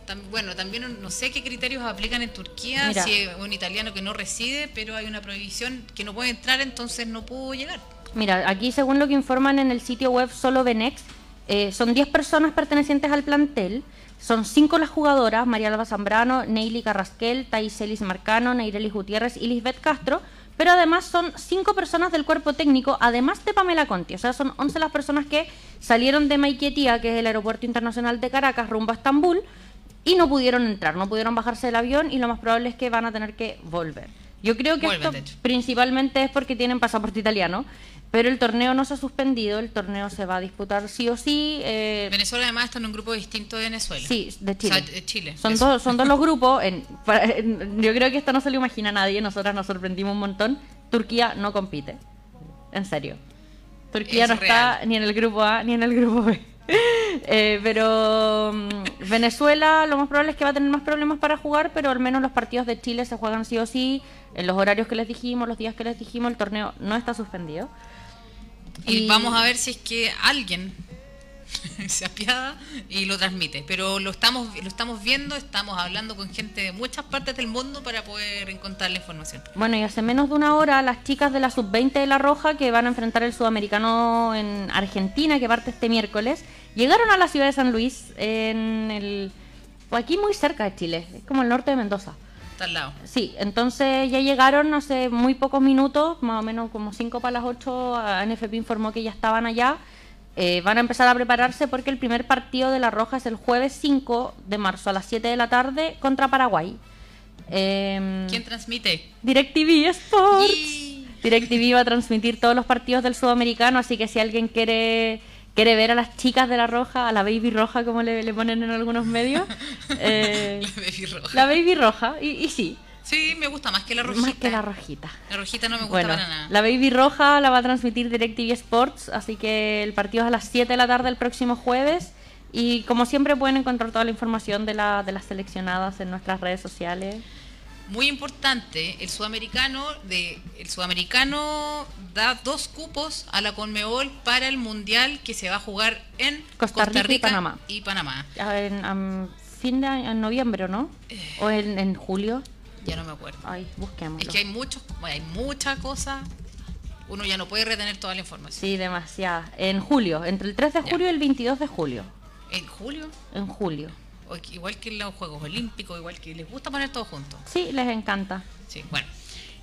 tam- bueno, también no sé qué criterios aplican en Turquía, Mira. si es un italiano que no reside, pero hay una prohibición que no puede entrar, entonces no pudo llegar. Mira, aquí según lo que informan en el sitio web Solo Venex, eh, son 10 personas pertenecientes al plantel. Son 5 las jugadoras, María Alba Zambrano, Neily Carrasquel, Thais Elis Marcano, Neirelis Gutiérrez y Lisbeth Castro. Pero además son 5 personas del cuerpo técnico, además de Pamela Conti. O sea, son 11 las personas que salieron de Maiquetía, que es el aeropuerto internacional de Caracas, rumbo a Estambul, y no pudieron entrar, no pudieron bajarse del avión y lo más probable es que van a tener que volver. Yo creo que Vuelven, esto principalmente es porque tienen pasaporte italiano, pero el torneo no se ha suspendido, el torneo se va a disputar sí o sí. eh, Venezuela además está en un grupo distinto de Venezuela. sí, de Chile. O sea, de Chile. Son, dos, son dos los grupos. En, para- en- yo creo que esto no se lo imagina nadie, nosotras nos sorprendimos un montón. Turquía no compite, en serio. Turquía Es no está ni en el grupo A ni en el grupo B. Eh, pero mm, Venezuela lo más probable es que va a tener más problemas para jugar, pero al menos los partidos de Chile se juegan sí o sí, en los horarios que les dijimos, los días que les dijimos, el torneo no está suspendido. Y, Y- vamos a ver si es que alguien se apiada y lo transmite. Pero lo estamos, lo estamos viendo, estamos hablando con gente de muchas partes del mundo para poder encontrar la información. Bueno, y hace menos de una hora las chicas de la sub-20 de La Roja que van a enfrentar el sudamericano en Argentina, que parte este miércoles, llegaron a la ciudad de San Luis, en el... aquí muy cerca de Chile, es como el norte de Mendoza. Está al lado. Sí, entonces ya llegaron hace muy pocos minutos, más o menos como 5 para las 8, a NFP informó que ya estaban allá. Eh, van a empezar a prepararse porque el primer partido de La Roja es el jueves 5 de marzo a las 7 de la tarde contra Paraguay. Em, ¿Quién transmite? DirecTV Sports. DirecTV va a transmitir todos los partidos del sudamericano, así que si alguien quiere quiere ver a las chicas de la roja, a la baby roja como le, le ponen en algunos medios, eh, La baby roja. la baby roja, y, y sí, Sí, me gusta más que la rojita. más que la rojita. La rojita no me gusta Bueno, para nada. la baby roja la va a transmitir DirecTV Sports, así que el partido es a las 7 de la tarde el próximo jueves. Y como siempre pueden encontrar toda la información de, la, de las seleccionadas en nuestras redes sociales. Muy importante, el sudamericano de el sudamericano da dos cupos a la Conmebol para el mundial que se va a jugar en Costa Rica y Panamá. y Panamá. En, fin de en noviembre, ¿no? ¿O en, en julio? Ya no me acuerdo. Ay, busquémoslo. Es que hay muchos, bueno, hay mucha cosa. Uno ya no puede retener toda la información. Sí, demasiada. En julio, entre el 3 de Ya. julio y el 22 de julio. En julio, En julio. Igual que en los Juegos Olímpicos, igual que les gusta poner todo junto. Sí, les encanta. Sí, bueno.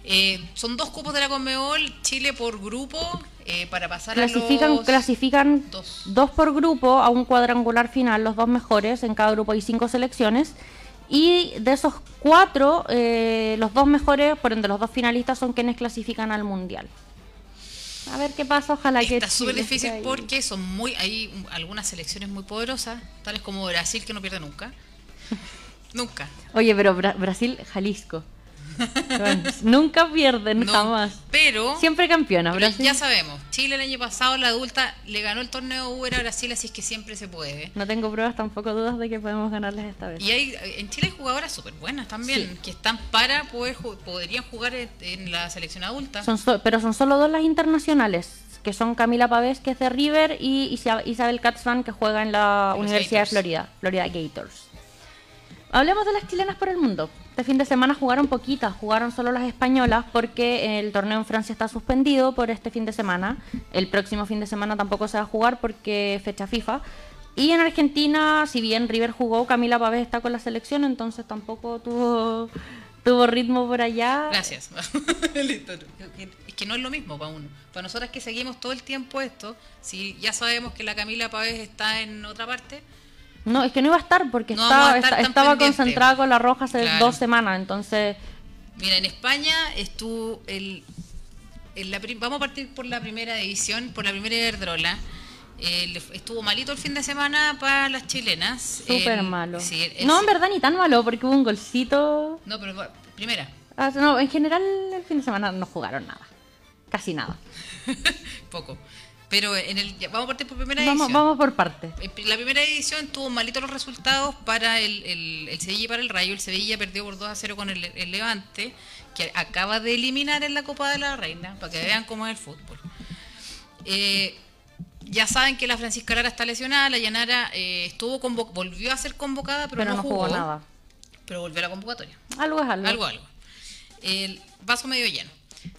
Eh, son dos cupos de la Conmebol, Chile por grupo, eh, para pasar Clasifican, a los... clasifican dos. dos por grupo a un cuadrangular final, los dos mejores. En cada grupo hay cinco selecciones. Y de esos cuatro, eh, los dos mejores, por ende los dos finalistas, son quienes clasifican al mundial. A ver qué pasa, ojalá que. Está súper difícil ahí. porque son muy hay un- algunas selecciones muy poderosas, tales como Brasil que no pierde nunca. nunca. Oye, pero Bra- Brasil, Jalisco. Bueno, nunca pierden, No, jamás. Pero, Siempre campeona, pero Brasil. ya sabemos, Chile el año pasado, la adulta, le ganó el torneo Uber a Brasil, así es que siempre se puede. No tengo pruebas, tampoco dudas de que podemos ganarles esta vez. Y hay, en Chile hay jugadoras súper buenas también, Sí. que están para poder podrían jugar en, la selección adulta. Son so- pero son solo dos las internacionales, que son Camila Pavés, que es de River, y Isa- Isabel Katzman, que juega en la Los Universidad Gators. de Florida, Florida Gators. Hablemos de las chilenas por el mundo. Este fin de semana jugaron poquitas, jugaron solo las españolas porque el torneo en Francia está suspendido por este fin de semana. El próximo fin de semana tampoco se va a jugar porque fecha FIFA. Y en Argentina, si bien River jugó, Camila Pavés está con la selección, entonces tampoco tuvo, tuvo ritmo por allá. Gracias. Es que no es lo mismo para uno. Para nosotras que seguimos todo el tiempo esto, si ya sabemos que la Camila Pavés está en otra parte, No, es que no iba a estar porque No estaba, a estar concentrada con la roja hace Claro. dos semanas, entonces Mira, en España estuvo el, la vamos a partir por la primera división, por la primera Iberdrola. Eh, estuvo malito el fin de semana para las chilenas. súper El- malo. sí, el- no, en verdad ni tan malo porque hubo un golcito. No, pero primera. Ah, no, en general el fin de semana no jugaron nada. Casi nada. Poco. Pero en el vamos a partir por primera Vamos, edición. vamos por pri- La primera edición tuvo malitos los resultados para el, el, el Sevilla y para el Rayo. El Sevilla perdió por 2 a 0 con el, el Levante, que acaba de eliminar en la Copa de la Reina, para que vean cómo es el fútbol. Eh, ya saben que la Francisca Lara está lesionada, la Llanara eh, estuvo volvió a ser convocada, pero, Pero, no jugó, jugó, nada. Pero volvió a la convocatoria. Algo es algo. Algo, algo. El vaso medio lleno.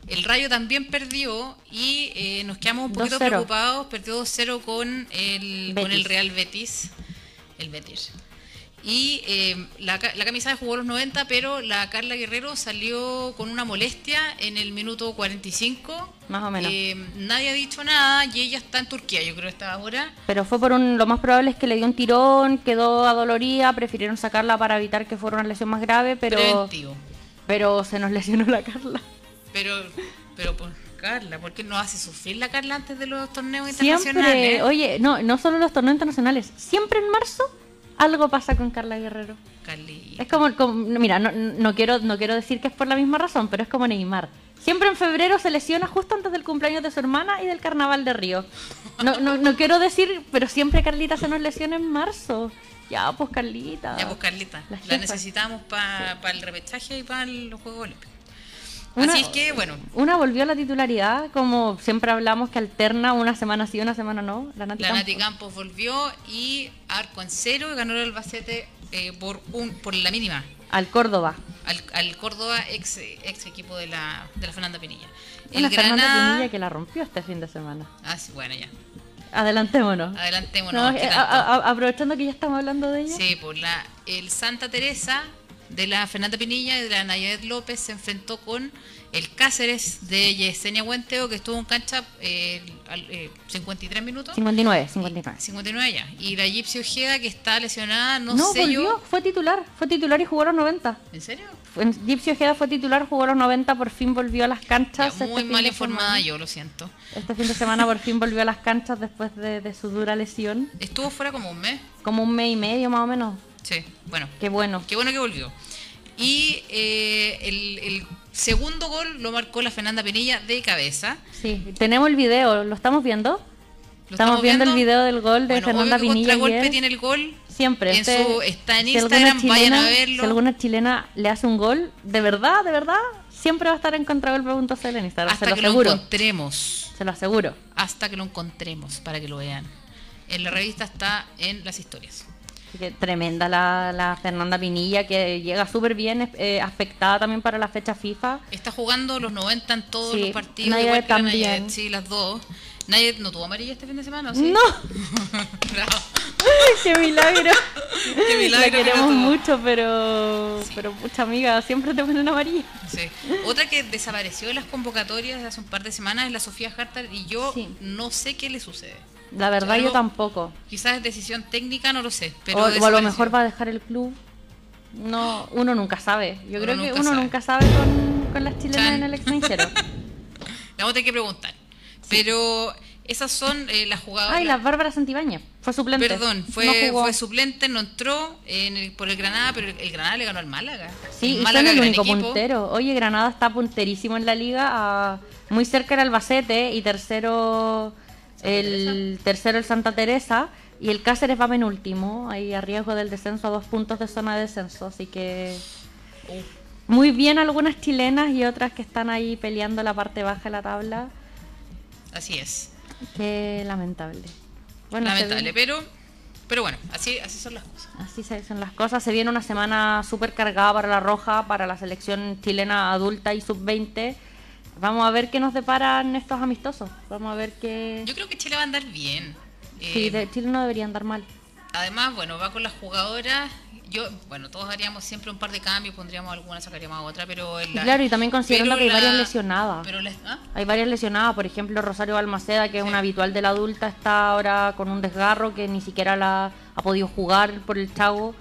El Rayo también perdió y eh, nos quedamos un poquito 2-0. preocupados. Perdió 2-0 con el, con el. Real Betis. El Betis. Y eh, la, la camisa jugó los 90, pero la Carla Guerrero salió con una molestia en el minuto 45. Más o menos. Eh, nadie ha dicho nada y ella está en Turquía, yo creo que está ahora. Pero fue por un. Lo más probable es que le dio un tirón, quedó adolorida, prefirieron sacarla para evitar que fuera una lesión más grave, pero. Preventivo. Pero se nos lesionó la Carla. Pero, pero por Carla, ¿por qué no hace sufrir la Carla antes de los torneos internacionales? Siempre, oye, no, no solo los torneos internacionales, siempre en marzo algo pasa con Carla Guerrero. Carlita. Es como, como- mira, no, no quiero no quiero decir que es por la misma razón, pero es como Neymar. Siempre en febrero se lesiona justo antes del cumpleaños de su hermana y del carnaval de Río. No, no, no quiero decir, pero siempre Carlita se nos lesiona en marzo. Ya, pues Carlita. Ya, pues Carlita, La necesitamos para el repechaje y para los Juegos Olímpicos. Una- Así es que, bueno, Una volvió a la titularidad, como siempre hablamos que alterna una semana sí, una semana no. La Nati la Campos. Nati Campos volvió y arco en cero ganó el Albacete eh, por un por la mínima Al Córdoba. al, al Córdoba, ex, ex equipo de la, de la Fernanda Pinilla. El Fernanda Granada... Pinilla que la rompió este fin de semana. Ah, sí, bueno, ya. Adelantémonos. Adelantémonos. No, ¿qué tanto? a- a- aprovechando que ya estamos hablando de ella. Sí, por la, el Santa Teresa de la Fernanda Pinilla y de la Nayadet López se enfrentó con el Cáceres de Yesenia Huenteo, que estuvo en cancha eh, al- eh, 53 minutos. 59, 59. 59 ya. Y la Gypsy Ojeda, que está lesionada, no, No, sé volvió, yo. fue titular, fue titular y jugó los 90. ¿En serio? Gypsy Ojeda fue titular, jugó los 90, por fin volvió a las Ya, canchas. muy este fin mal informada yo, lo siento. Este fin de semana por fin volvió a las canchas después de, de su dura lesión. Estuvo fuera como un mes. Como un mes y medio más o menos. Sí, bueno. Qué bueno. Qué bueno que volvió. Y eh, el, el segundo gol lo marcó la Fernanda Pinilla de cabeza. Sí, tenemos el video, ¿lo estamos viendo? ¿Lo Estamos viendo el video del gol de Bueno, Fernanda Pinilla ayer. tiene el gol. Siempre. En este- su- está en si Instagram, vayan a chilena- verlo. Si alguna chilena le hace un gol, de verdad, de verdad, siempre va a estar en contragolpe.cl en Instagram. hasta se lo que lo aseguro. encontremos. Se lo aseguro. Hasta que lo encontremos para que lo vean. En la revista está en las historias. Que tremenda la, la Fernanda Pinilla, que llega súper bien, eh, afectada también para la fecha FIFA. Está jugando los 90 en todos Sí, los partidos. Igual la también. Sí, las dos. Nadie no tuvo amarilla este fin de semana, ¿o ¿sí? ¡No! Bravo. ¡Qué milagro! Qué milagro La que no queremos mucho, pero, pero mucha amiga, siempre te ponen amarilla. Sí. Otra que desapareció de las convocatorias de hace un par de semanas es la Sofía Hartar y yo Sí. no sé qué le sucede. La verdad, yo tampoco. Quizás es decisión técnica, no lo sé. Pero o, o a lo mejor va a dejar el club. No, uno nunca sabe. Yo Uno creo que uno sabe. nunca sabe con, con las chilenas Chan. en el extranjero. Le vamos a tener que preguntar. Pero esas son eh, las jugadoras. Ay, la Bárbara Santibáñez. Fue suplente. Perdón, No fue, jugó. fue suplente, no entró en el- por el Granada, pero el, el Granada le ganó al Málaga. Sí, y Málaga, son el único puntero. Oye, Granada está punterísimo en la liga, a- muy cerca el Albacete y tercero el tercero el Santa Teresa y el Cáceres va penúltimo, ahí a riesgo del descenso a dos puntos de zona de descenso, así que muy bien algunas chilenas y otras que están ahí peleando la parte baja de la tabla. Así es. Qué lamentable. Bueno, Lamentable, pero, pero bueno, así, así son las cosas. Así hacen las cosas. Se viene una semana súper cargada para la Roja, para la selección chilena adulta y sub-20. Vamos a ver qué nos deparan estos amistosos. Vamos a ver qué... Yo creo que Chile va a andar bien. Sí, Eh, Chile no debería andar mal. Además, bueno, va con las jugadoras. Yo, bueno, todos haríamos siempre un par de cambios, pondríamos alguna, sacaríamos otra, pero la- claro, y también considerando que hay varias la- lesionadas. Pero la- ¿ah? Hay varias lesionadas, por ejemplo, Rosario Balmaceda, que es una habitual de la adulta, está ahora con un desgarro que ni siquiera la ha podido jugar por el chavo.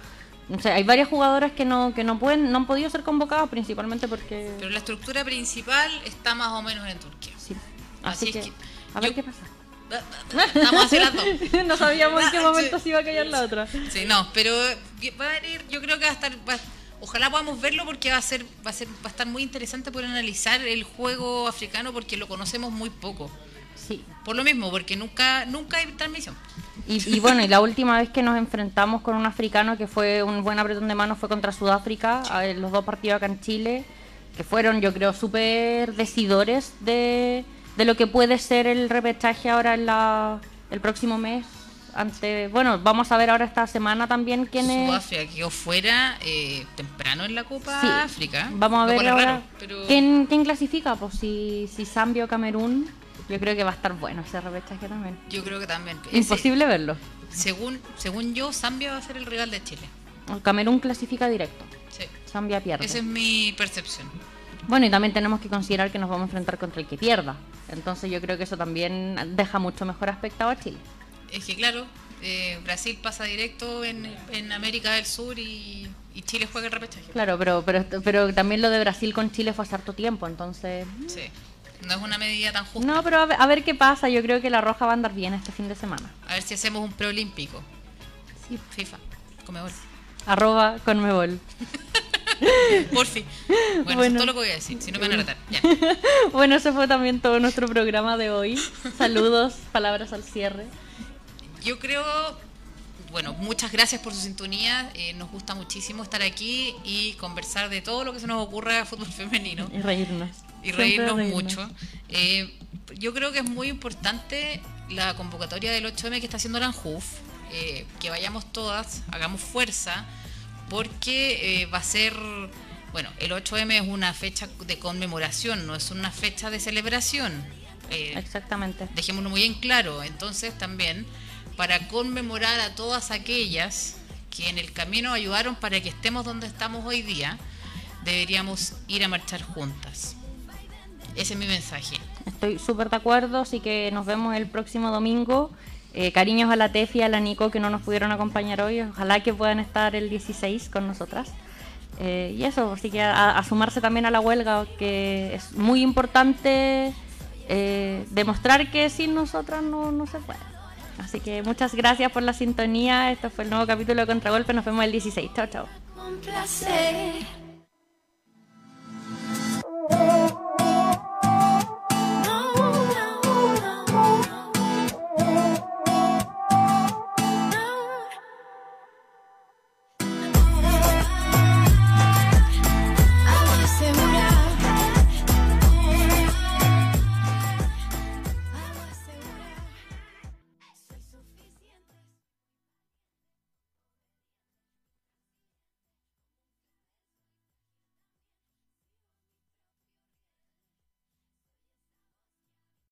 O sea, hay varias jugadoras que no que no pueden no han podido ser convocadas principalmente porque Pero la estructura principal está más o menos en Turquía. sí. Así Así, es que, que a ver yo- qué pasa. Estamos hacia las dos. no sabíamos en qué Sí. momento se iba a callar la otra. Sí, no, pero va a venir, yo creo que va a estar, va- ojalá podamos verlo porque va a ser, va a ser, va a estar muy interesante poder analizar el juego africano porque lo conocemos muy poco. Sí. Por lo mismo, porque nunca, nunca hay transmisión. Y, y bueno, y la última vez que nos enfrentamos con un africano que fue un buen apretón de manos fue contra Sudáfrica, a ver, los dos partidos acá en Chile, que fueron yo creo súper decidores de, de lo que puede ser el repechaje ahora en la, el próximo mes. Ante, bueno, vamos a ver ahora esta semana también quién es... Sudáfrica quedó fuera eh, temprano en la Copa Sí. África. Vamos a ver ahora raro, pero ¿quién, quién clasifica, pues si, si Zambia o Camerún. Yo creo que va a estar bueno ese repechaje también. yo creo que también. Ese- Imposible verlo. según, según yo, Zambia va a ser el rival de Chile. El Camerún clasifica directo. Sí. Zambia pierde. Esa es mi percepción. Bueno, y también tenemos que considerar que nos vamos a enfrentar contra el que pierda. Entonces yo creo que eso también deja mucho mejor aspectado a Chile. Es que claro, eh, Brasil pasa directo en, en América del Sur y, y Chile juega el repechaje. Claro, pero, pero, pero también lo de Brasil con Chile fue hace harto tiempo, entonces... Sí. No es una medida tan justa. No, pero a ver, a ver qué pasa. Yo creo que la Roja va a andar bien este fin de semana. A ver si hacemos un preolímpico. Sí. FIFA. Comebol. Arroba Conmebol. Por fin. Bueno, eso Bueno. es todo lo que voy a decir. Si no me van a retar. Ya. Bueno, ese fue también todo nuestro programa de hoy. Saludos, palabras al cierre. Yo creo, bueno, muchas gracias por su sintonía. eh, nos gusta muchísimo estar aquí y conversar de todo lo que se nos ocurra de fútbol femenino Y reírnos. Y reírnos reírnos. mucho. Eh, yo creo que es muy importante la convocatoria del 8M que está haciendo la ANJUF, eh, que vayamos todas, hagamos fuerza, porque eh, va a ser, bueno, el 8M es una fecha de conmemoración, no es una fecha de celebración. Exactamente. dejémoslo muy en claro. Entonces también para conmemorar a todas aquellas que en el camino ayudaron para que estemos donde estamos hoy día, deberíamos ir a marchar juntas. Ese es mi mensaje. Estoy súper de acuerdo, así que nos vemos el próximo domingo. Eh, cariños a la Tefi y a la Nico que no nos pudieron acompañar hoy. Ojalá que puedan estar el 16 con nosotras. Eh, y eso, así que a, sumarse también a la huelga, que es muy importante eh, demostrar que sin nosotras no, no se puede. Así que muchas gracias por la sintonía. Esto fue el nuevo capítulo de Contragolpe. Nos vemos el 16. Chao, chao. Un placer.